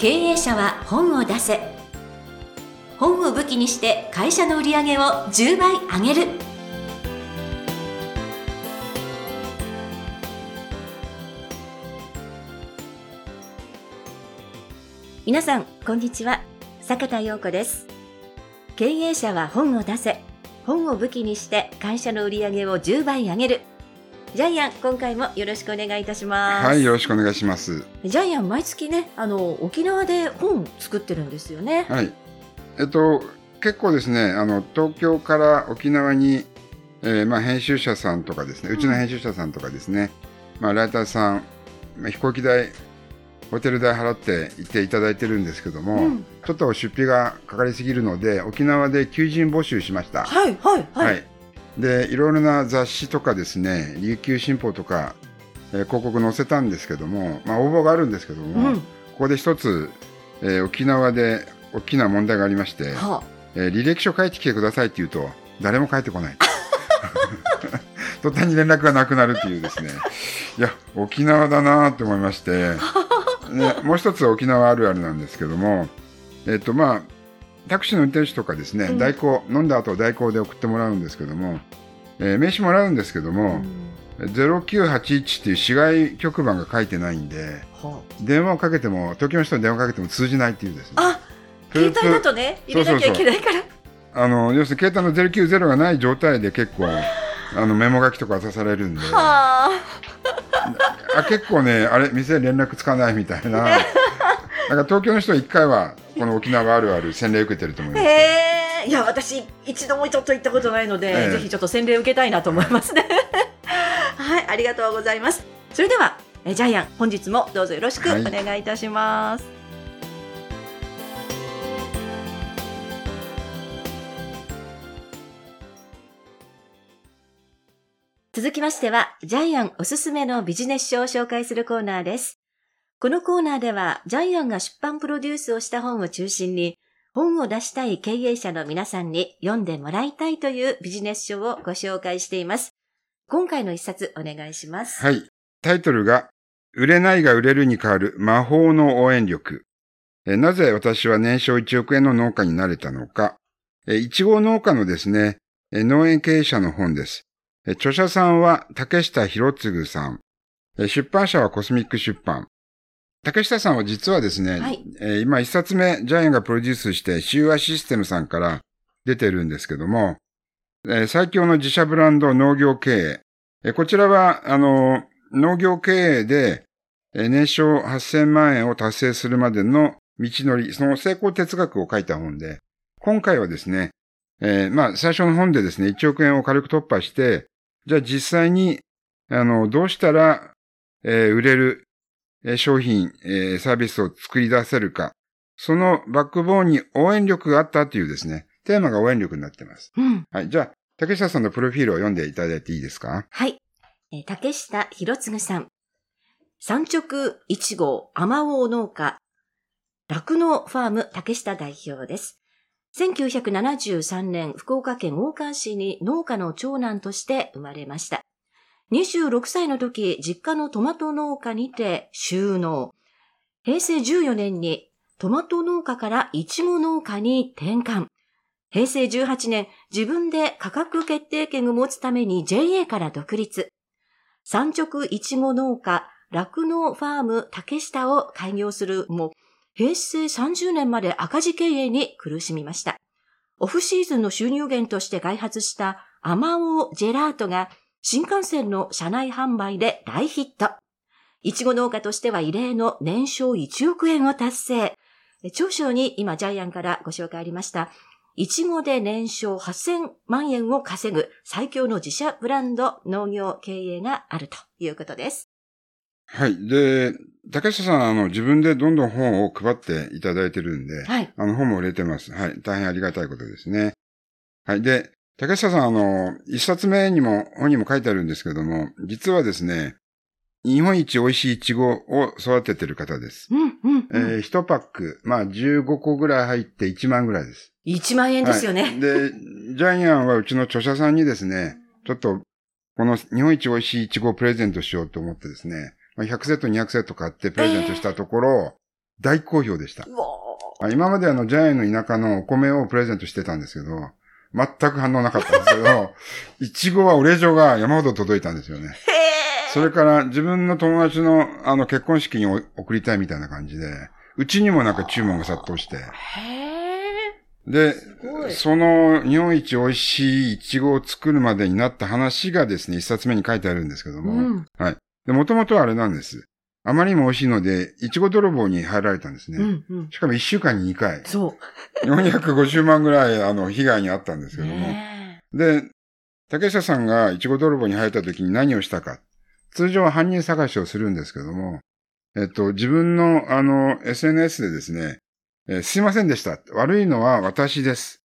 経営者は本を出せ。本を武器にして会社の売り上げを10倍上げる。皆さんこんにちは。坂田陽子です。経営者は本を出せ。本を武器にして会社の売り上げを10倍上げる。ジャイアン今回もよろしくお願いいたします。はいよろしくお願いします。ジャイアン毎月ねあの沖縄で本作ってるんですよね。はい。えっと結構ですねあの東京から沖縄に、えー、まあ編集者さんとかですねうちの編集者さんとかですね、うん、まあライターさん、まあ、飛行機代ホテル代払って行っていただいてるんですけども、うん、ちょっと出費がかかりすぎるので沖縄で求人募集しました。はいはいはい。はい、でいろいろな雑誌とかですね琉球新報とか、えー、広告載せたんですけども、まあ、応募があるんですけども、うん、ここで一つ、えー、沖縄で大きな問題がありまして、はあ、えー、履歴書書いてきてくださいって言うと誰も書いてこない。途端に連絡がなくなるっていうですね。いや沖縄だなと思いまして ね、もう一つ沖縄あるあるなんですけども、えっとまあ、タクシーの運転手とかですね、うん、代行、飲んだ後代行で送ってもらうんですけども、えー、名刺もらうんですけども、うん、0981っていう市外局番が書いてないんで、はあ、電話をかけても、東京の人に電話かけても通じないっていうですね。あ携帯だとね、入れなきゃいけないから。あの要するに携帯の090がない状態で結構 あのメモ書きとか渡されるんで。はああ結構ねあれ店連絡つかないみたいな なんか東京の人は1回はこの沖縄あるある洗礼受けてると思います。へえ。いや私一度もちょっと行ったことないので、えー、ぜひちょっと洗礼受けたいなと思いますね。はいありがとうございます。それではえジャイアン本日もどうぞよろしくお願いいたします、はい続きましては、ジャイアンおすすめのビジネス書を紹介するコーナーです。このコーナーでは、ジャイアンが出版プロデュースをした本を中心に、本を出したい経営者の皆さんに読んでもらいたいというビジネス書をご紹介しています。今回の一冊お願いします。はい。タイトルが、売れないが売れるに変わる魔法の応援力。なぜ私は年商1億円の農家になれたのか。いちご農家のですね、農園経営者の本です。著者さんは竹下博次さん。出版社はコスミック出版。竹下さんは実はですね、はい、え今一冊目、ジャイアンがプロデュースして、シューアシステムさんから出てるんですけども、え最強の自社ブランド農業経営。えこちらは、あの、農業経営で、え年商8000万円を達成するまでの道のり、その成功哲学を書いた本で、今回はですね、えー、まあ、最初の本でですね、1億円を軽く突破して、じゃあ実際に、あの、どうしたら、えー、売れる、えー、商品、えー、サービスを作り出せるか。そのバックボーンに応援力があったというですね、テーマが応援力になっています。うん。はい。じゃあ、竹下さんのプロフィールを読んでいただいていいですか？はい。えー、竹下博次さん。三直一号甘王農家、酪農ファーム竹下代表です。1973年、福岡県大川市に農家の長男として生まれました。26歳の時、実家のトマト農家にて収納。平成14年にトマト農家からイチゴ農家に転換。平成18年、自分で価格決定権を持つために JA から独立。産直イチゴ農家、酪農ファーム竹下を開業するも、平成30年まで赤字経営に苦しみました。オフシーズンの収入源として開発したアマオジェラートが新幹線の車内販売で大ヒット。いちご農家としては異例の年商1億円を達成。長所に今ジャイアンからご紹介ありました。いちごで年商8000万円を稼ぐ最強の自社ブランド農業経営があるということです。はい。で、竹下さん、あの、自分でどんどん本を配っていただいてるんで、はい。あの、本も売れてます。はい。大変ありがたいことですね。はい。で、竹下さん、あの、一冊目にも、本にも書いてあるんですけども、実はですね、日本一美味しいイチゴを育ててる方です。うん、うん、うん。えー、1パック、まあ15個ぐらい入って1万ぐらいです。1万円ですよね。はい、で、ジャイアンはうちの著者さんにですね、ちょっと、この日本一美味しいイチゴをプレゼントしようと思ってですね、100セット、200セット買ってプレゼントしたところ、大好評でした。今まであの、ジャイアンの田舎のお米をプレゼントしてたんですけど、全く反応なかったんですけど、いちごはお礼状が山ほど届いたんですよね。それから自分の友達のあの結婚式にお送りたいみたいな感じで、うちにもなんか注文が殺到して。でその日本一美味しいイチゴを作るまでになった話がですね、一冊目に書いてあるんですけどー。も、うん。で、もともとはあれなんです。あまりにも美味しいので、イチゴ泥棒に入られたんですね。うんうん。しかも一週間に2回、そ450万ぐらいあの被害にあったんですう。けども。ねで、竹下さんがイチゴ泥棒に入った時に何をしたか。通常は犯人探しをするんですけども、えっと、自分のあの SNS でですね、えーすいませんでした。悪いのは私です。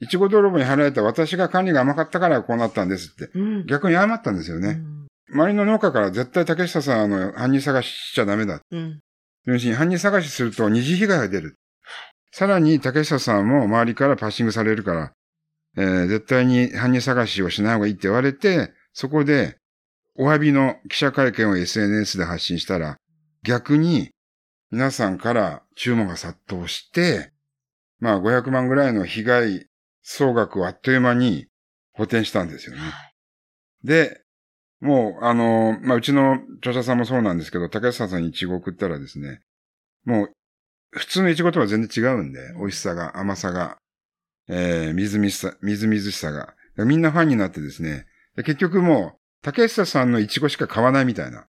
イチゴ泥棒に入られた私が管理が甘かったからこうなったんですって。うん。逆に謝ったんですよね。うん。周りの農家から絶対竹下さんあの犯人探ししちゃダメだ。うん。要するに犯人探しすると二次被害が出る。さらに竹下さんも周りからパッシングされるから、えー絶対に犯人探しをしない方がいいって言われて、そこでお詫びの記者会見を SNS で発信したら、逆に皆さんから注文が殺到して、まあ500万ぐらいの被害総額をあっという間に補填したんですよね。で、もう、あの、まあ、うちの著者さんもそうなんですけど、竹下さんにイチゴ送ったらですね、もう、普通のイチゴとは全然違うんで、美味しさが、甘さが、えー、みずみずしさ、みずみずしさが。みんなファンになってですね、で結局もう、竹下さんのイチゴしか買わないみたいな、は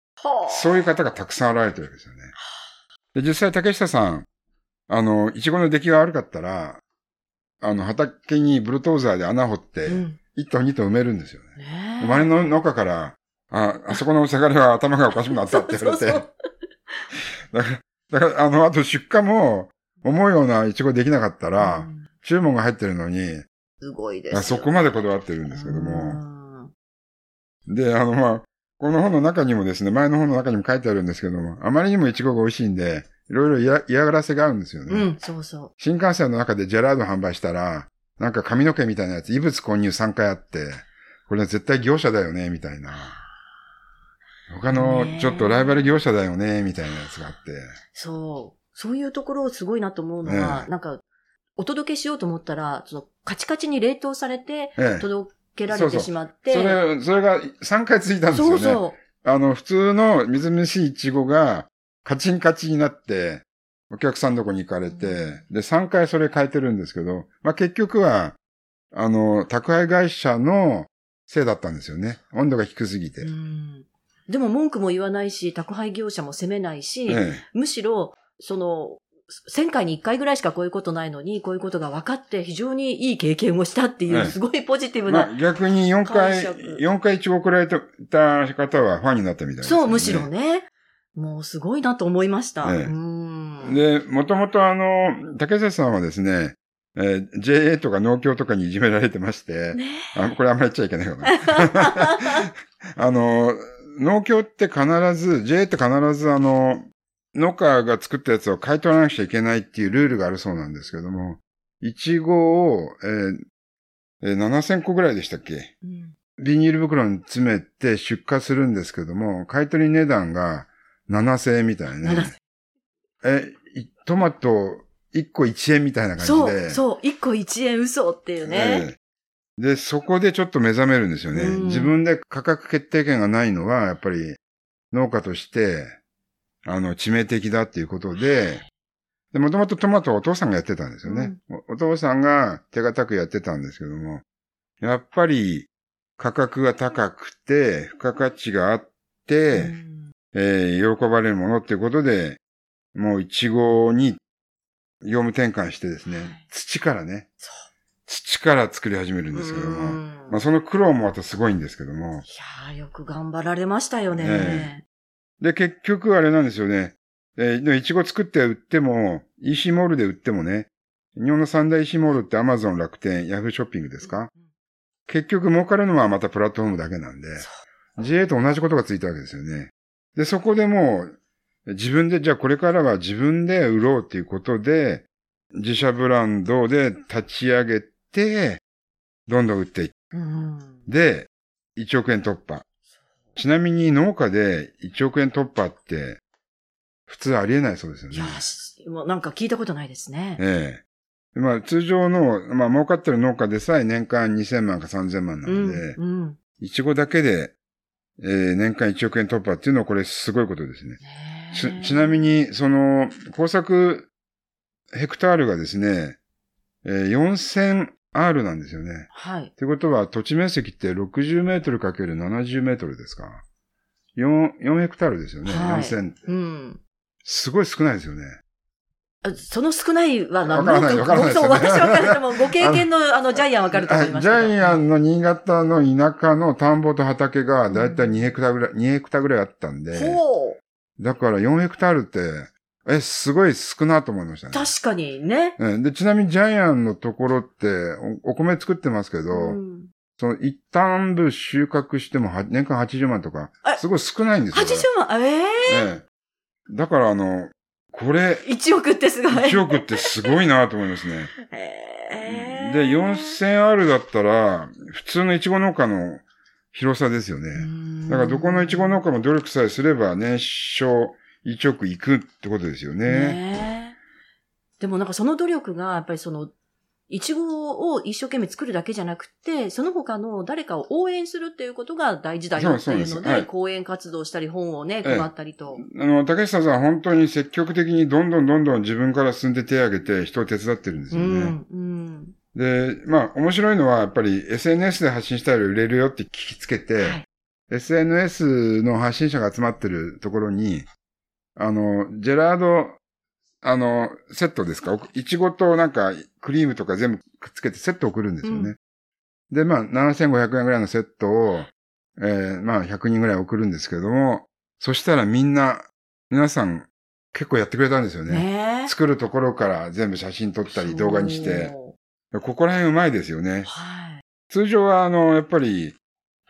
あ。そういう方がたくさん現れてるわけですよね。で、実際竹下さん、あの、イチゴの出来が悪かったら、あの、畑にブルトーザーで穴掘って、うん。1頭2頭埋めるんですよね。ねえ周りの農家から、あ、あそこのせがれは頭がおかしくなったって言われて、そうそうだから、だから、あの、あと出荷も、思うようなイチゴできなかったうら、ん注文が入ってるのに、すごいですよ。あそこまでこだわってるんですけどうも。んで、あの、まあ、この本の中にもですね、前の本の中にも書いてあるんですけども、あまりにもイチゴが美味しいんで、いろいろ嫌嫌がらせがあるんですよね。うん、そうそ新幹線の中でジェラード販売したら、なんか髪の毛みたいなやつ、異物混入3回あって、これは絶対業者だよね、みたいな。他のねえちょっとライバル業者だよね、みたいなやつがあって。う。そう。そういうところすごいなと思うのは、えなんか、お届けしようと思ったら、その、カチカチに冷凍されて、ええ。届けられてしまって。それ、それが3回続いたんですよね。そうそあの、普通のみずみずしいイチゴがカチンカチになって、お客さんのとこに行かれて、で、3回それ変えてるんですけど、まあ、結局は、あの、宅配会社のせいだったんですよね。温度が低すぎて。でも文句も言わないし、宅配業者も責めないし、ええむしろ、その、1000回に1回ぐらいしかこういうことないのに、こういうことが分かって非常にいい経験をしたっていう、ええすごいポジティブな。まあ、逆に4回解釈、4回イチゴくられた方はファンになったみたいです、ね。そう、むしろね。もうすごいなと思いました。ええうん。で、もともとあの、竹瀬さんはですね、えー JA とか農協とかにいじめられてまして、ねあこれあんまり言っちゃいけないかな。あの、農協って必ず、JA って必ずあの、農家が作ったやつを買い取らなくちゃいけないっていうルールがあるそうなんですけども、いちごを、えーえー7000個ぐらいでしたっけ？うんビニール袋に詰めて出荷するんですけども、買い取り値段が7000円みたいなね。7000え、いトマト1個1円みたいな感じそう、で。そう、1個1円嘘っていうね。ええで、そこでちょっと目覚めるんですよね。うん自分で価格決定権がないのは、やっぱり農家として、あの、致命的だっていうことで、で、もともとトマトはお父さんがやってたんですよね。おお父さんが手堅くやってたんですけども、やっぱり価格が高くて、付加価値があって、うんえー喜ばれるものっていうことで、もうイチゴに業務転換してですね、はい。土からね、そ土から作り始めるんですけどうも、ん。まあその苦労もまたすごいんですけども、いやーよく頑張られましたよね。えで、結局あれなんですよね、えーでイチゴ作って売っても、EC モールで売ってもね、日本の三大 EC モールってアマゾン、楽天、ヤフーショッピングですか？結局儲かるのはまたプラットフォームだけなんで、JA と同じことがついたわけですよね。で、そこでもう、自分で、じゃあこれからは自分で売ろうっていうことで、自社ブランドで立ち上げて、どんどん売っていっうんて、1億円突破。ちなみに農家で1億円突破って、普通ありえないそうですよね。いや、しもうなんか聞いたことないですね。ええまあ、通常の、まあ、儲かってる農家でさえ年間2000万か3000万なうんので、うん。いちごだけで、えー年間1億円突破っていうのはこれすごいことですね。ちちなみに、に、その、工作ヘクタールがですね、えー 4000R なんですよね。はい。ってことは、土地面積って60メートルかける70メートルですか？4、4ヘクタールですよね。はい4000。うん。すごい少ないですよね。あその少ないは何わからないわからない私わかるでも、ご経験の あの、ジャイアンわかると思いますジ。ャイアンの新潟の田舎の田んぼと畑がだいたい2ヘクタールぐらい、2ヘクタぐらいあったんで、ほう。だから4ヘクタールって、え、すごい少なと思いましたね。確かにね。うんで、ちなみにジャイアンのところってお、お米作ってますけど、うんその一旦部収穫してもは年間80万とかえ、すごい少ないんですよ。80万、ええええだからあの、これ、1億ってすごい。1億ってすごいなと思いますね。ええで、4000R だったら、普通のイチゴ農家の広さですよね。だからどこのイチゴ農家も努力さえすれば年商1億いくってことですよね。ねえでもなんかその努力が、やっぱりその、いちごを一生懸命作るだけじゃなくて、その他の誰かを応援するっていうことが大事だよってそういうので、はい講演活動したり本をね、ええ配ったりと。あの、竹下さんは本当に積極的にどんどんどんどん自分から進んで手を挙げて人を手伝ってるんですうよね。ん、うん。で、まあ面白いのはやっぱり SNS で発信したら売れるよって聞きつけて、はい SNS の発信者が集まってるところに、あの、ジェラード、あの、セットですか？いちごとなんかクリームとか全部くっつけてセット送るんですよね。うんで、まあ、7500円ぐらいのセットを、えーまあ、100人ぐらい送るんですけども、そしたらみんな、皆さん結構やってくれたんですよね。ねえ。作るところから全部写真撮ったり動画にして、そここら辺うまいですよねう。。はい。通常は、あの、やっぱり、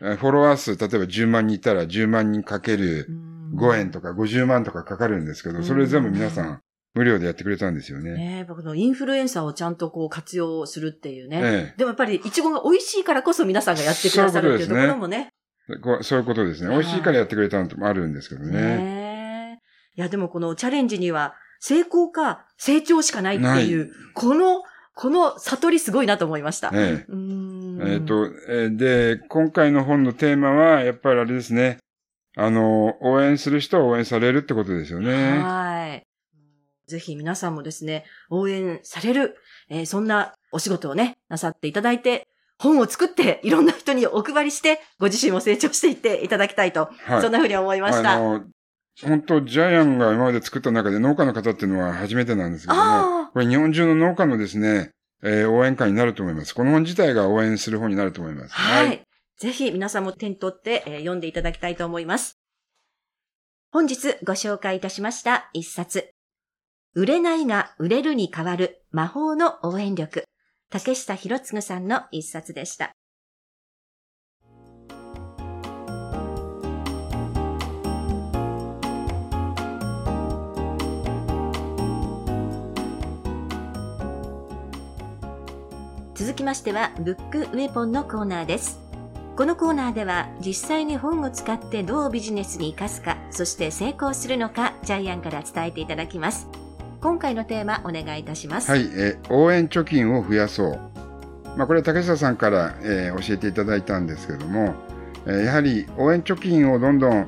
えーフォロワー数、例えば10万人いたら10万人かける5円とか50万とかかかるんですけど、それ全部皆さん無料でやってくれたんですよね。ねえ、僕のインフルエンサーをちゃんとこう活用するっていうね。えでもやっぱり、いちごが美味しいからこそ皆さんがやってくださるっていうところもね。そういうことですね。はい美味しいからやってくれたのもあるんですけどね。いや、でもこのチャレンジには、成功か成長しかないっていう、この、この悟りすごいなと思いました。えええっ、と、えーで、今回の本のテーマは、やっぱりあれですね。あの、応援する人は応援されるってことですよね。はい。ぜひ皆さんもですね、応援される、えーそんなお仕事をね、なさっていただいて、本を作って、いろんな人にお配りして、ご自身も成長していっていただきたいと、はい。そんなふうに思いました。あの、本当ジャイアンが今まで作った中で農家の方っていうのは初めてなんですけども、あこれ日本中の農家のですね、えー応援会になると思います。この本自体が応援する本になると思います。あ、はい。ぜひ皆さんも手に取って、えー読んでいただきたいと思います。本日ご紹介いたしました一冊。売れないが売れるに変わる魔法の応援力。竹下博次さんの一冊でした。きましては、ブックウェポンのコーナーです。このコーナーでは、実際に本を使ってどうビジネスに活かすか、そして成功するのか、ジャイアンから伝えていただきます。今回のテーマ、お願いいたします。はい、え応援貯金を増やそう。まあ、これは竹下さんから、えー教えていただいたんですけども、えーやはり応援貯金をどんどん、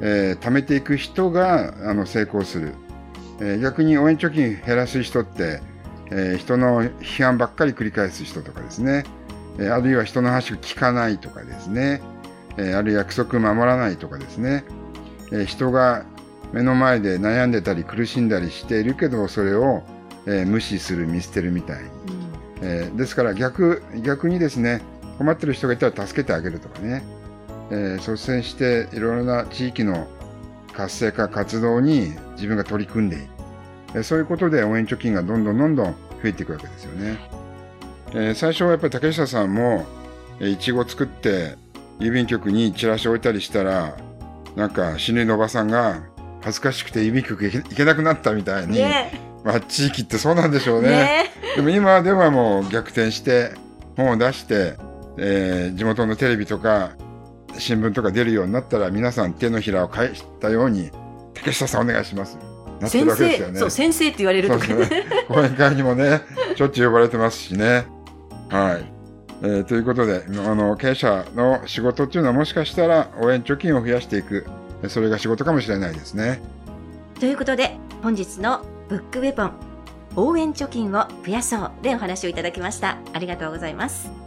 えー貯めていく人があの成功する、えー逆に応援貯金減らす人って、えー人の批判ばっかり繰り返す人とかですね、えーあるいは人の話を聞かないとかですね、えーあるいは約束守らないとかですね、えー人が目の前で悩んでたり苦しんだりしているけどそれを、えー無視する見捨てるみたいに、うん。えーですから逆逆にですね困ってる人がいたら助けてあげるとかね、えー率先していろいろな地域の活性化活動に自分が取り組んでいる、えーそういうことで応援貯金がどんどんどんどん増えていくわけですよね、えー最初はやっぱり竹下さんもえーいちご作って郵便局にチラシ置いたりしたらなんか死ぬおばさんが恥ずかしくて郵便局行け行けなくなったみたいに、ねまあ地域ってそうなんでしょうえ、ね。ねでも今ではもう逆転して本を出して、えー地元のテレビとか新聞とか出るようになったら皆さん手のひらを返したように竹下さんお願いします。なってるわけですよね。そう、先生って言われるとかね。講演会にもね、しょっちゅう呼ばれてますしね。はい。えーということで、あの、経営者の仕事っていうのはもしかしたら応援貯金を増やしていく。それが仕事かもしれないですね。ということで、本日のブックウェポン、応援貯金を増やそうでお話をいただきました。ありがとうございます。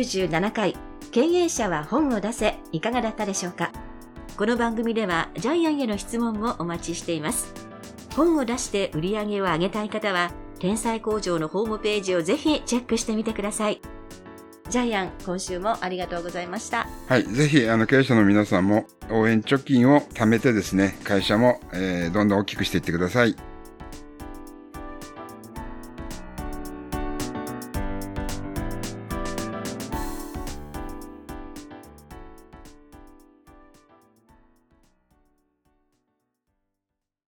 97回経営者は本を出せいかがだったでしょうか？この番組ではジャイアンへの質問をお待ちしています本を出して売り上げを上げたい方は天才工場のホームページをぜひチェックしてみてくださいジャイアン今週もありがとうございましたはい。ぜひ、あの、経営者の皆さんも応援貯金を貯めてですね、会社も、えーどんどん大きくしていってください。